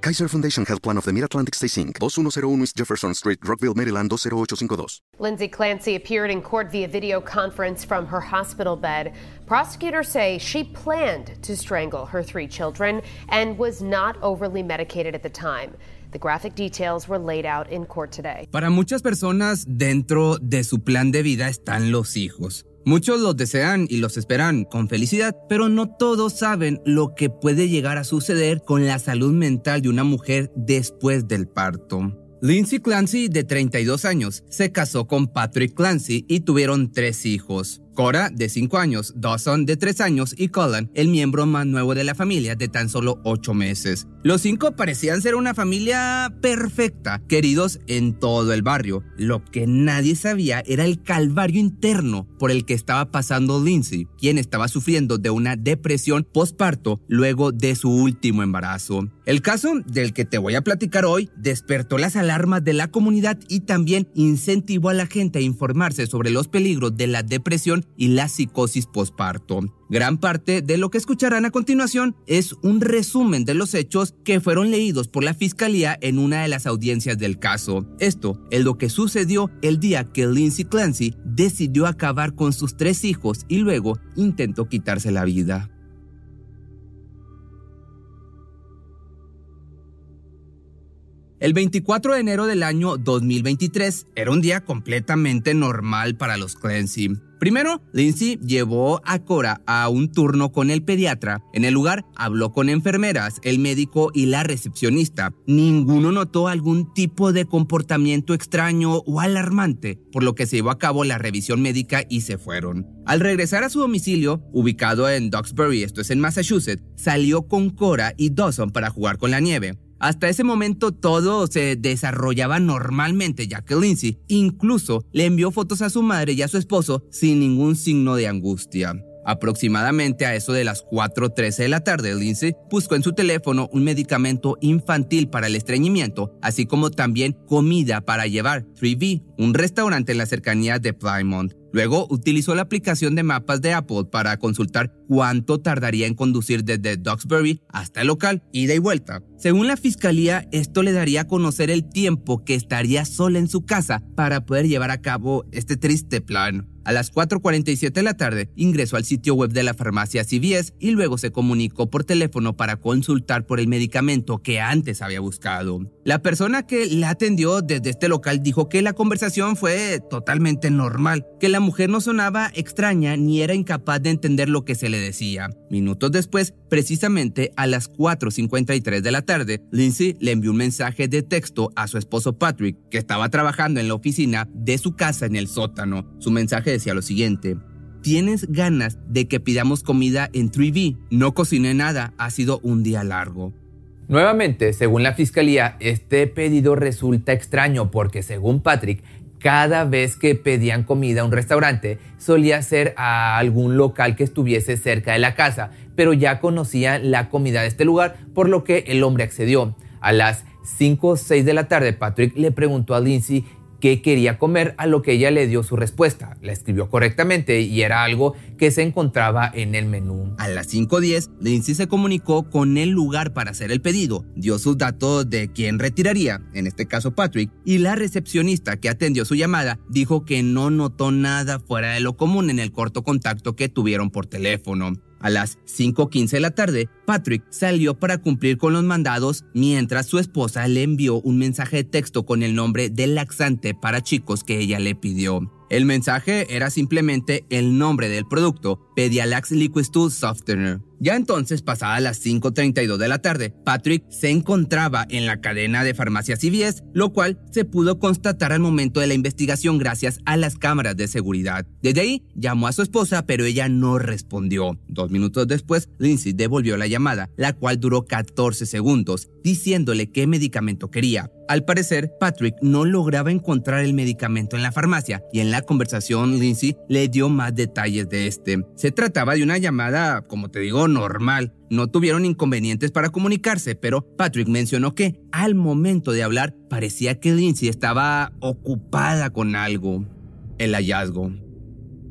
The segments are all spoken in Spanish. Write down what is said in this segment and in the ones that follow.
Kaiser Foundation Health Plan of the Mid-Atlantic Stay Inc., 2101 East Jefferson Street, Rockville, Maryland, 20852. Lindsay Clancy appeared in court via video conference from her hospital bed. Prosecutors say she planned to strangle her three children and was not overly medicated at the time. The graphic details were laid out in court today. Para muchas personas, dentro de su plan de vida están los hijos. Muchos los desean y los esperan con felicidad, pero no todos saben lo que puede llegar a suceder con la salud mental de una mujer después del parto. Lindsay Clancy, de 32 años, se casó con Patrick Clancy y tuvieron tres hijos. Cora, de 5 años, Dawson, de 3 años y Colin, el miembro más nuevo de la familia, de tan solo 8 meses. Los cinco parecían ser una familia perfecta, queridos en todo el barrio. Lo que nadie sabía era el calvario interno por el que estaba pasando Lindsay, quien estaba sufriendo de una depresión postparto luego de su último embarazo. El caso del que te voy a platicar hoy despertó las alarmas de la comunidad y también incentivó a la gente a informarse sobre los peligros de la depresión y la psicosis postparto. Gran parte de lo que escucharán a continuación es un resumen de los hechos que fueron leídos por la fiscalía en una de las audiencias del caso. Esto es lo que sucedió el día que Lindsay Clancy decidió acabar con sus tres hijos y luego intentó quitarse la vida. El 24 de enero del año 2023 era un día completamente normal para los Clancy. Primero, Lindsay llevó a Cora a un turno con el pediatra. En el lugar habló con enfermeras, el médico y la recepcionista. Ninguno notó algún tipo de comportamiento extraño o alarmante, por lo que se llevó a cabo la revisión médica y se fueron. Al regresar a su domicilio, ubicado en Duxbury, esto es en Massachusetts, salió con Cora y Dawson para jugar con la nieve. Hasta ese momento todo se desarrollaba normalmente, ya que Lindsay incluso le envió fotos a su madre y a su esposo sin ningún signo de angustia. Aproximadamente a eso de las 4.13 de la tarde, Lindsay buscó en su teléfono un medicamento infantil para el estreñimiento, así como también comida para llevar 3B, un restaurante en la cercanía de Plymouth. Luego utilizó la aplicación de mapas de Apple para consultar cuánto tardaría en conducir desde Duxbury hasta el local, ida y vuelta. Según la fiscalía, esto le daría a conocer el tiempo que estaría sola en su casa para poder llevar a cabo este triste plan. A las 4.47 de la tarde ingresó al sitio web de la farmacia CVS y luego se comunicó por teléfono para consultar por el medicamento que antes había buscado. La persona que la atendió desde este local dijo que la conversación fue totalmente normal, que la mujer no sonaba extraña ni era incapaz de entender lo que se le decía. Minutos después, precisamente a las 4.53 de la tarde, Lindsay le envió un mensaje de texto a su esposo Patrick, que estaba trabajando en la oficina de su casa en el sótano. Su mensaje decía lo siguiente. ¿Tienes ganas de que pidamos comida en 3B? No cociné nada, ha sido un día largo. Nuevamente, según la fiscalía, este pedido resulta extraño porque según Patrick, cada vez que pedían comida a un restaurante solía ser a algún local que estuviese cerca de la casa, pero ya conocía la comida de este lugar, por lo que el hombre accedió. A las 5 o 6 de la tarde, Patrick le preguntó a Lindsay qué quería comer, a lo que ella le dio su respuesta. La escribió correctamente y era algo que se encontraba en el menú. A las 5.10, Lindsay se comunicó con el lugar para hacer el pedido, dio sus datos de quién retiraría, en este caso Patrick, y la recepcionista que atendió su llamada dijo que no notó nada fuera de lo común en el corto contacto que tuvieron por teléfono. A las 5.15 de la tarde, Patrick salió para cumplir con los mandados mientras su esposa le envió un mensaje de texto con el nombre del laxante para chicos que ella le pidió. El mensaje era simplemente el nombre del producto, Pedialax Liquid Softener. Ya entonces, pasada las 5.32 de la tarde, Patrick se encontraba en la cadena de farmacias CVS, lo cual se pudo constatar al momento de la investigación gracias a las cámaras de seguridad. Desde ahí, llamó a su esposa, pero ella no respondió. Dos minutos después, Lindsay devolvió la llamada, la cual duró 14 segundos, diciéndole qué medicamento quería. Al parecer, Patrick no lograba encontrar el medicamento en la farmacia y en la conversación Lindsay le dio más detalles de este. Se trataba de una llamada, como te digo, normal. No tuvieron inconvenientes para comunicarse, pero Patrick mencionó que al momento de hablar parecía que Lindsay estaba ocupada con algo. El hallazgo.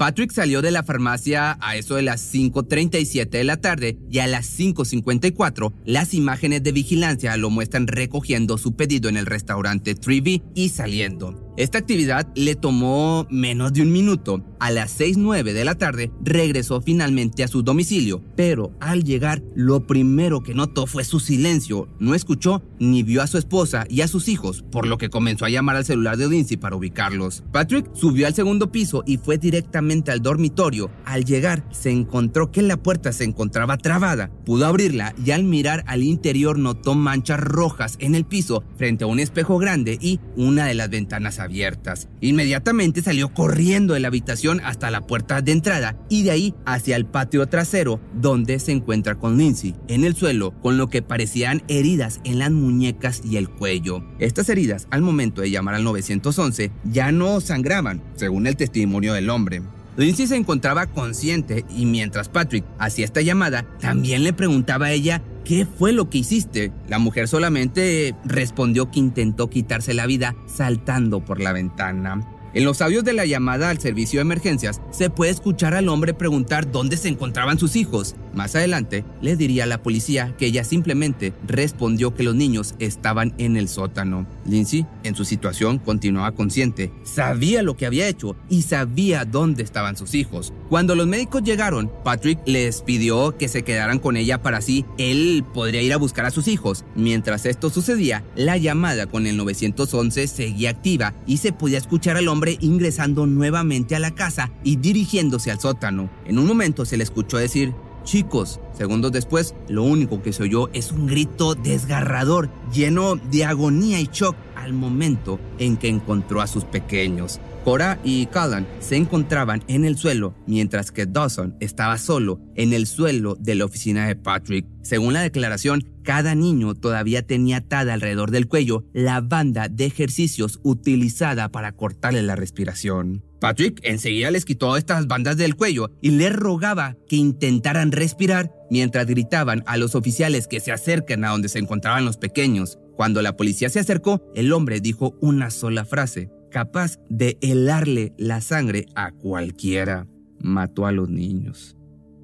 Patrick salió de la farmacia a eso de las 5.37 de la tarde y a las 5.54 las imágenes de vigilancia lo muestran recogiendo su pedido en el restaurante 3 y saliendo. Esta actividad le tomó menos de un minuto. A las 6.09 de la tarde regresó finalmente a su domicilio, pero al llegar lo primero que notó fue su silencio. No escuchó ni vio a su esposa y a sus hijos, por lo que comenzó a llamar al celular de Lindsay para ubicarlos. Patrick subió al segundo piso y fue directamente al dormitorio. Al llegar se encontró que la puerta se encontraba trabada. Pudo abrirla y al mirar al interior notó manchas rojas en el piso frente a un espejo grande y una de las ventanas abiertas. Inmediatamente salió corriendo de la habitación hasta la puerta de entrada y de ahí hacia el patio trasero donde se encuentra con Lindsay, en el suelo con lo que parecían heridas en las muñecas y el cuello. Estas heridas al momento de llamar al 911 ya no sangraban, según el testimonio del hombre. Lindsay se encontraba consciente y mientras Patrick hacía esta llamada, también le preguntaba a ella ¿Qué fue lo que hiciste? La mujer solamente respondió que intentó quitarse la vida saltando por la ventana. En los audios de la llamada al servicio de emergencias se puede escuchar al hombre preguntar dónde se encontraban sus hijos. Más adelante le diría a la policía que ella simplemente respondió que los niños estaban en el sótano. Lindsay, en su situación, continuaba consciente, sabía lo que había hecho y sabía dónde estaban sus hijos. Cuando los médicos llegaron, Patrick les pidió que se quedaran con ella para así él podría ir a buscar a sus hijos. Mientras esto sucedía, la llamada con el 911 seguía activa y se podía escuchar al hombre ingresando nuevamente a la casa y dirigiéndose al sótano. En un momento se le escuchó decir, Chicos, segundos después, lo único que se oyó es un grito desgarrador, lleno de agonía y shock al momento en que encontró a sus pequeños. Cora y Callan se encontraban en el suelo, mientras que Dawson estaba solo en el suelo de la oficina de Patrick. Según la declaración, cada niño todavía tenía atada alrededor del cuello la banda de ejercicios utilizada para cortarle la respiración. Patrick enseguida les quitó estas bandas del cuello y les rogaba que intentaran respirar mientras gritaban a los oficiales que se acerquen a donde se encontraban los pequeños. Cuando la policía se acercó, el hombre dijo una sola frase, capaz de helarle la sangre a cualquiera. Mató a los niños.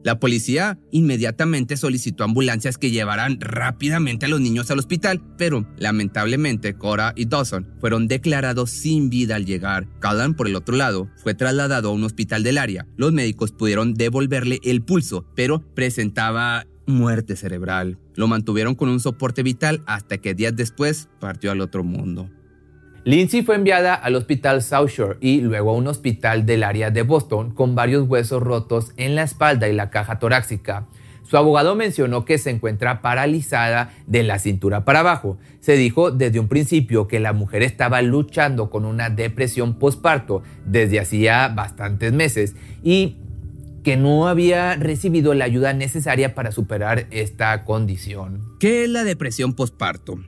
La policía inmediatamente solicitó ambulancias que llevaran rápidamente a los niños al hospital, pero lamentablemente Cora y Dawson fueron declarados sin vida al llegar. Callan, por el otro lado, fue trasladado a un hospital del área. Los médicos pudieron devolverle el pulso, pero presentaba muerte cerebral. Lo mantuvieron con un soporte vital hasta que días después partió al otro mundo. Lindsay fue enviada al hospital South Shore y luego a un hospital del área de Boston con varios huesos rotos en la espalda y la caja torácica. Su abogado mencionó que se encuentra paralizada de la cintura para abajo. Se dijo desde un principio que la mujer estaba luchando con una depresión postparto desde hacía bastantes meses y que no había recibido la ayuda necesaria para superar esta condición. ¿Qué es la depresión postparto?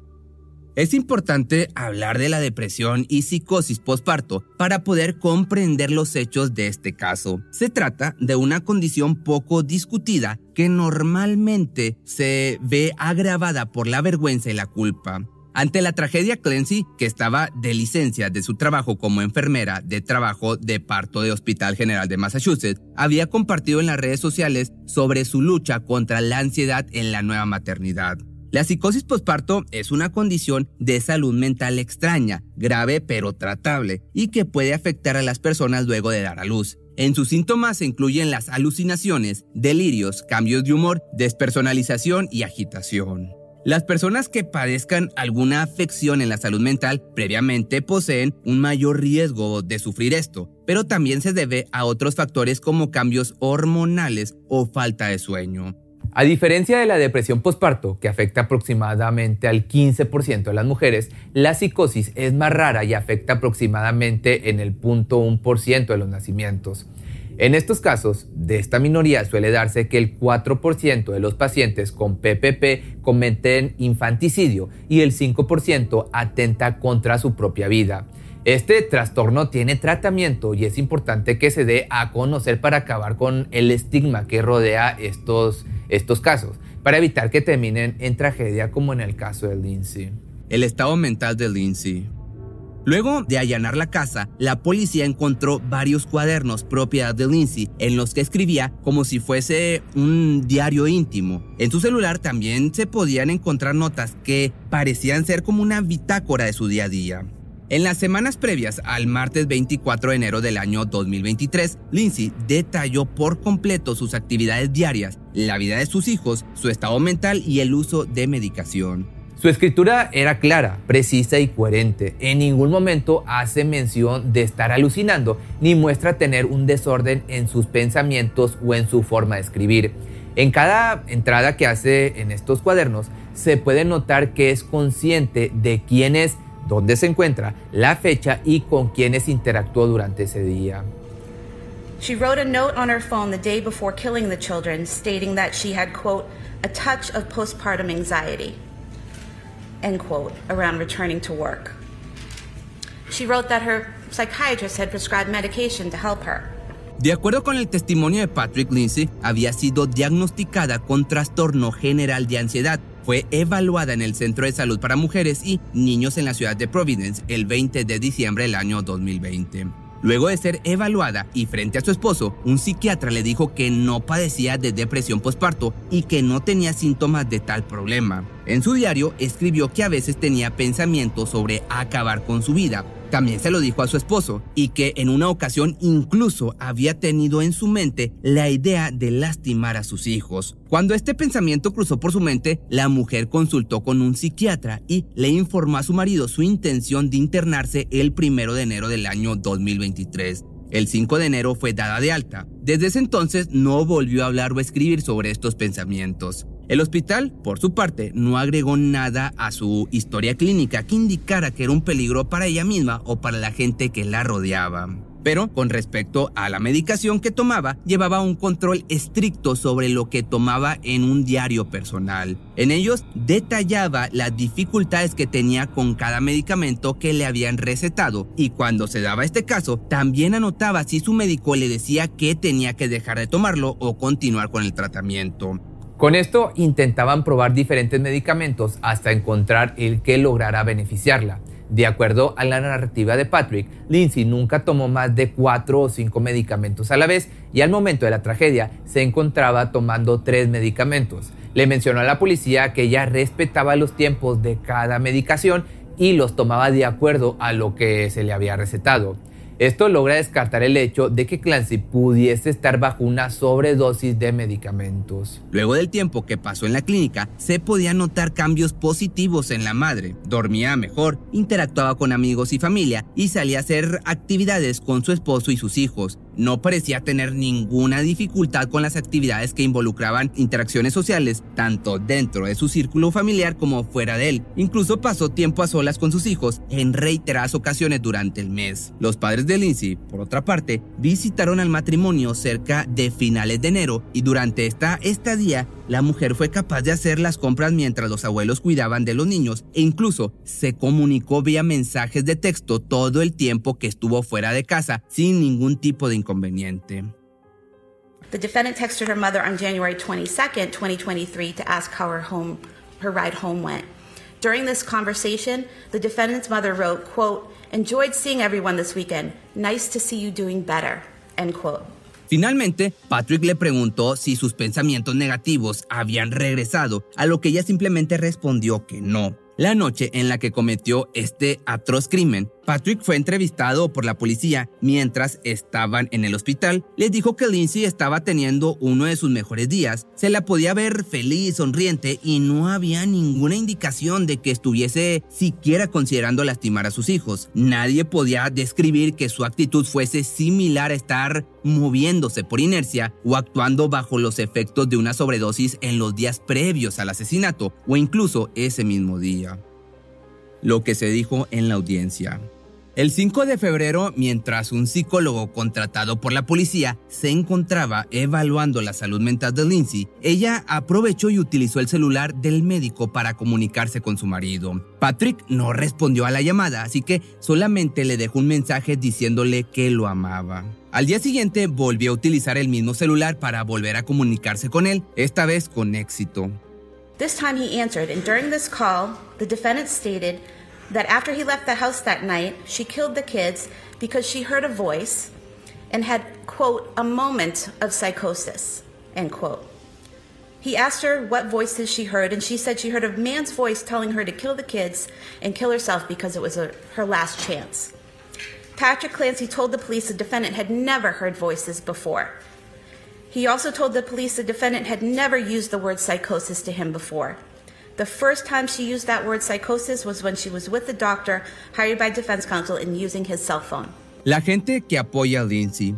Es importante hablar de la depresión y psicosis postparto para poder comprender los hechos de este caso. Se trata de una condición poco discutida que normalmente se ve agravada por la vergüenza y la culpa. Ante la tragedia, Clancy, que estaba de licencia de su trabajo como enfermera de trabajo de parto de Hospital General de Massachusetts, había compartido en las redes sociales sobre su lucha contra la ansiedad en la nueva maternidad. La psicosis posparto es una condición de salud mental extraña, grave pero tratable, y que puede afectar a las personas luego de dar a luz. En sus síntomas se incluyen las alucinaciones, delirios, cambios de humor, despersonalización y agitación. Las personas que padezcan alguna afección en la salud mental previamente poseen un mayor riesgo de sufrir esto, pero también se debe a otros factores como cambios hormonales o falta de sueño. A diferencia de la depresión postparto, que afecta aproximadamente al 15% de las mujeres, la psicosis es más rara y afecta aproximadamente en el 0.1% de los nacimientos. En estos casos, de esta minoría suele darse que el 4% de los pacientes con PPP cometen infanticidio y el 5% atenta contra su propia vida. Este trastorno tiene tratamiento y es importante que se dé a conocer para acabar con el estigma que rodea estos, estos casos, para evitar que terminen en tragedia como en el caso de Lindsay. El estado mental de Lindsay. Luego de allanar la casa, la policía encontró varios cuadernos propiedad de Lindsay en los que escribía como si fuese un diario íntimo. En su celular también se podían encontrar notas que parecían ser como una bitácora de su día a día. En las semanas previas al martes 24 de enero del año 2023, Lindsay detalló por completo sus actividades diarias, la vida de sus hijos, su estado mental y el uso de medicación. Su escritura era clara, precisa y coherente. En ningún momento hace mención de estar alucinando ni muestra tener un desorden en sus pensamientos o en su forma de escribir. En cada entrada que hace en estos cuadernos se puede notar que es consciente de quién es, dónde se encuentra, la fecha y con quiénes interactuó durante ese día. She wrote a note on her phone the day before killing the children stating that she had quote a touch of postpartum anxiety end quote, around returning to work. She wrote that her psychiatrist had prescribed medication to help her. De acuerdo con el testimonio de Patrick Lindsay, había sido diagnosticada con trastorno general de ansiedad. Fue evaluada en el Centro de Salud para Mujeres y Niños en la ciudad de Providence el 20 de diciembre del año 2020. Luego de ser evaluada y frente a su esposo, un psiquiatra le dijo que no padecía de depresión postparto y que no tenía síntomas de tal problema. En su diario escribió que a veces tenía pensamientos sobre acabar con su vida, también se lo dijo a su esposo y que en una ocasión incluso había tenido en su mente la idea de lastimar a sus hijos. Cuando este pensamiento cruzó por su mente, la mujer consultó con un psiquiatra y le informó a su marido su intención de internarse el primero de enero del año 2023. El 5 de enero fue dada de alta. Desde ese entonces no volvió a hablar o escribir sobre estos pensamientos. El hospital, por su parte, no agregó nada a su historia clínica que indicara que era un peligro para ella misma o para la gente que la rodeaba. Pero con respecto a la medicación que tomaba, llevaba un control estricto sobre lo que tomaba en un diario personal. En ellos detallaba las dificultades que tenía con cada medicamento que le habían recetado y cuando se daba este caso, también anotaba si su médico le decía que tenía que dejar de tomarlo o continuar con el tratamiento. Con esto intentaban probar diferentes medicamentos hasta encontrar el que lograra beneficiarla. De acuerdo a la narrativa de Patrick, Lindsay nunca tomó más de cuatro o cinco medicamentos a la vez y al momento de la tragedia se encontraba tomando tres medicamentos. Le mencionó a la policía que ella respetaba los tiempos de cada medicación y los tomaba de acuerdo a lo que se le había recetado. Esto logra descartar el hecho de que Clancy pudiese estar bajo una sobredosis de medicamentos. Luego del tiempo que pasó en la clínica, se podían notar cambios positivos en la madre. Dormía mejor, interactuaba con amigos y familia y salía a hacer actividades con su esposo y sus hijos. No parecía tener ninguna dificultad con las actividades que involucraban interacciones sociales, tanto dentro de su círculo familiar como fuera de él. Incluso pasó tiempo a solas con sus hijos en reiteradas ocasiones durante el mes. Los padres de Lindsay, por otra parte, visitaron al matrimonio cerca de finales de enero y durante esta estadía la mujer fue capaz de hacer las compras mientras los abuelos cuidaban de los niños e incluso se comunicó vía mensajes de texto todo el tiempo que estuvo fuera de casa sin ningún tipo de inconveniente. The defendant texted her mother on January 22nd, 2023 to ask how her home her ride home went. During this conversation, the defendant's mother wrote, quote, enjoyed seeing everyone this weekend. Nice to see you doing better, end quote. Finalmente, Patrick le preguntó si sus pensamientos negativos habían regresado, a lo que ella simplemente respondió que no. La noche en la que cometió este atroz crimen, Patrick fue entrevistado por la policía mientras estaban en el hospital. Les dijo que Lindsay estaba teniendo uno de sus mejores días. Se la podía ver feliz, sonriente y no había ninguna indicación de que estuviese siquiera considerando lastimar a sus hijos. Nadie podía describir que su actitud fuese similar a estar moviéndose por inercia o actuando bajo los efectos de una sobredosis en los días previos al asesinato o incluso ese mismo día. Lo que se dijo en la audiencia. El 5 de febrero, mientras un psicólogo contratado por la policía se encontraba evaluando la salud mental de Lindsay, ella aprovechó y utilizó el celular del médico para comunicarse con su marido. Patrick no respondió a la llamada, así que solamente le dejó un mensaje diciéndole que lo amaba. Al día siguiente volvió a utilizar el mismo celular para volver a comunicarse con él, esta vez con éxito. This time he answered, and during this call, the defendant stated that after he left the house that night, she killed the kids because she heard a voice and had, quote, a moment of psychosis, end quote. He asked her what voices she heard, and she said she heard a man's voice telling her to kill the kids and kill herself because it was a, her last chance. Patrick Clancy told the police the defendant had never heard voices before. He also told the police the defendant had never used the word psychosis to him before. The first time she used that word psychosis was when she was with the doctor hired by defense counsel and using his cell phone. La gente que apoya a Lindsay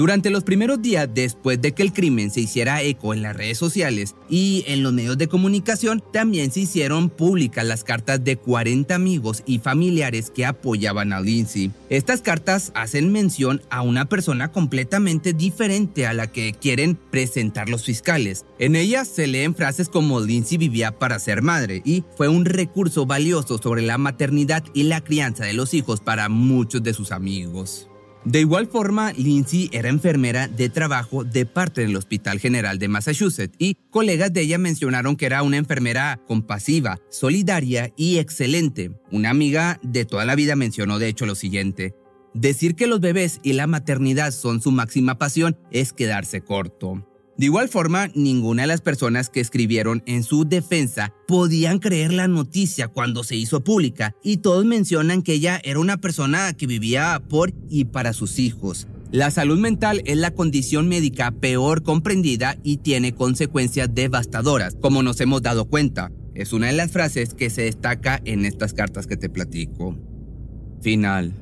Durante los primeros días después de que el crimen se hiciera eco en las redes sociales y en los medios de comunicación, también se hicieron públicas las cartas de 40 amigos y familiares que apoyaban a Lindsay. Estas cartas hacen mención a una persona completamente diferente a la que quieren presentar los fiscales. En ellas se leen frases como Lindsay vivía para ser madre y fue un recurso valioso sobre la maternidad y la crianza de los hijos para muchos de sus amigos. De igual forma, Lindsay era enfermera de trabajo de parte del Hospital General de Massachusetts y colegas de ella mencionaron que era una enfermera compasiva, solidaria y excelente. Una amiga de toda la vida mencionó de hecho lo siguiente. Decir que los bebés y la maternidad son su máxima pasión es quedarse corto. De igual forma, ninguna de las personas que escribieron en su defensa podían creer la noticia cuando se hizo pública y todos mencionan que ella era una persona que vivía por y para sus hijos. La salud mental es la condición médica peor comprendida y tiene consecuencias devastadoras, como nos hemos dado cuenta. Es una de las frases que se destaca en estas cartas que te platico. Final.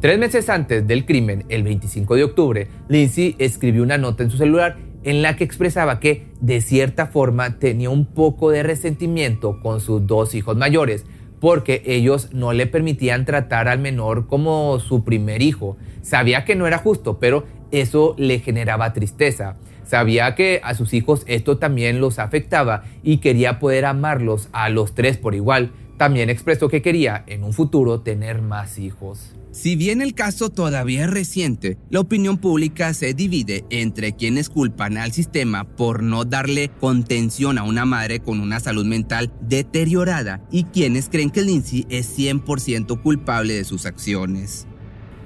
Tres meses antes del crimen, el 25 de octubre, Lindsay escribió una nota en su celular en la que expresaba que de cierta forma tenía un poco de resentimiento con sus dos hijos mayores, porque ellos no le permitían tratar al menor como su primer hijo. Sabía que no era justo, pero eso le generaba tristeza. Sabía que a sus hijos esto también los afectaba y quería poder amarlos a los tres por igual. También expresó que quería en un futuro tener más hijos. Si bien el caso todavía es reciente, la opinión pública se divide entre quienes culpan al sistema por no darle contención a una madre con una salud mental deteriorada y quienes creen que Lindsay es 100% culpable de sus acciones.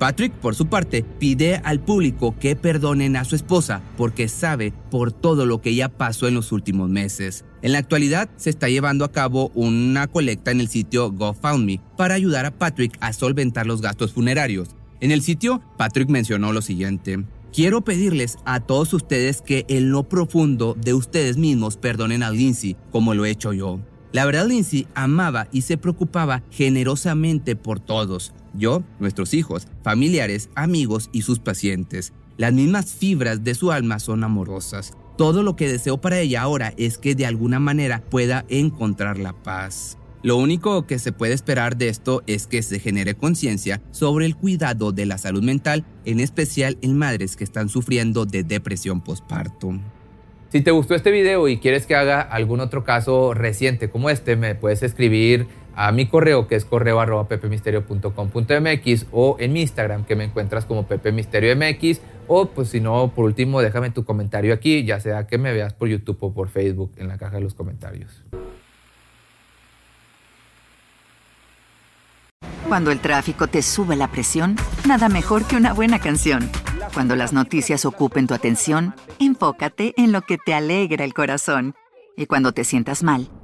Patrick, por su parte, pide al público que perdonen a su esposa porque sabe por todo lo que ella pasó en los últimos meses. En la actualidad se está llevando a cabo una colecta en el sitio GoFundMe para ayudar a Patrick a solventar los gastos funerarios. En el sitio, Patrick mencionó lo siguiente. Quiero pedirles a todos ustedes que en lo profundo de ustedes mismos perdonen a Lindsay como lo he hecho yo. La verdad, Lindsay amaba y se preocupaba generosamente por todos. Yo, nuestros hijos, familiares, amigos y sus pacientes. Las mismas fibras de su alma son amorosas. Todo lo que deseo para ella ahora es que de alguna manera pueda encontrar la paz. Lo único que se puede esperar de esto es que se genere conciencia sobre el cuidado de la salud mental, en especial en madres que están sufriendo de depresión postparto. Si te gustó este video y quieres que haga algún otro caso reciente como este, me puedes escribir a mi correo que es correo arroba pepemisterio.com.mx o en mi Instagram que me encuentras como pepemisteriomx o pues si no, por último, déjame tu comentario aquí, ya sea que me veas por YouTube o por Facebook en la caja de los comentarios. Cuando el tráfico te sube la presión, nada mejor que una buena canción. Cuando las noticias ocupen tu atención, enfócate en lo que te alegra el corazón. Y cuando te sientas mal,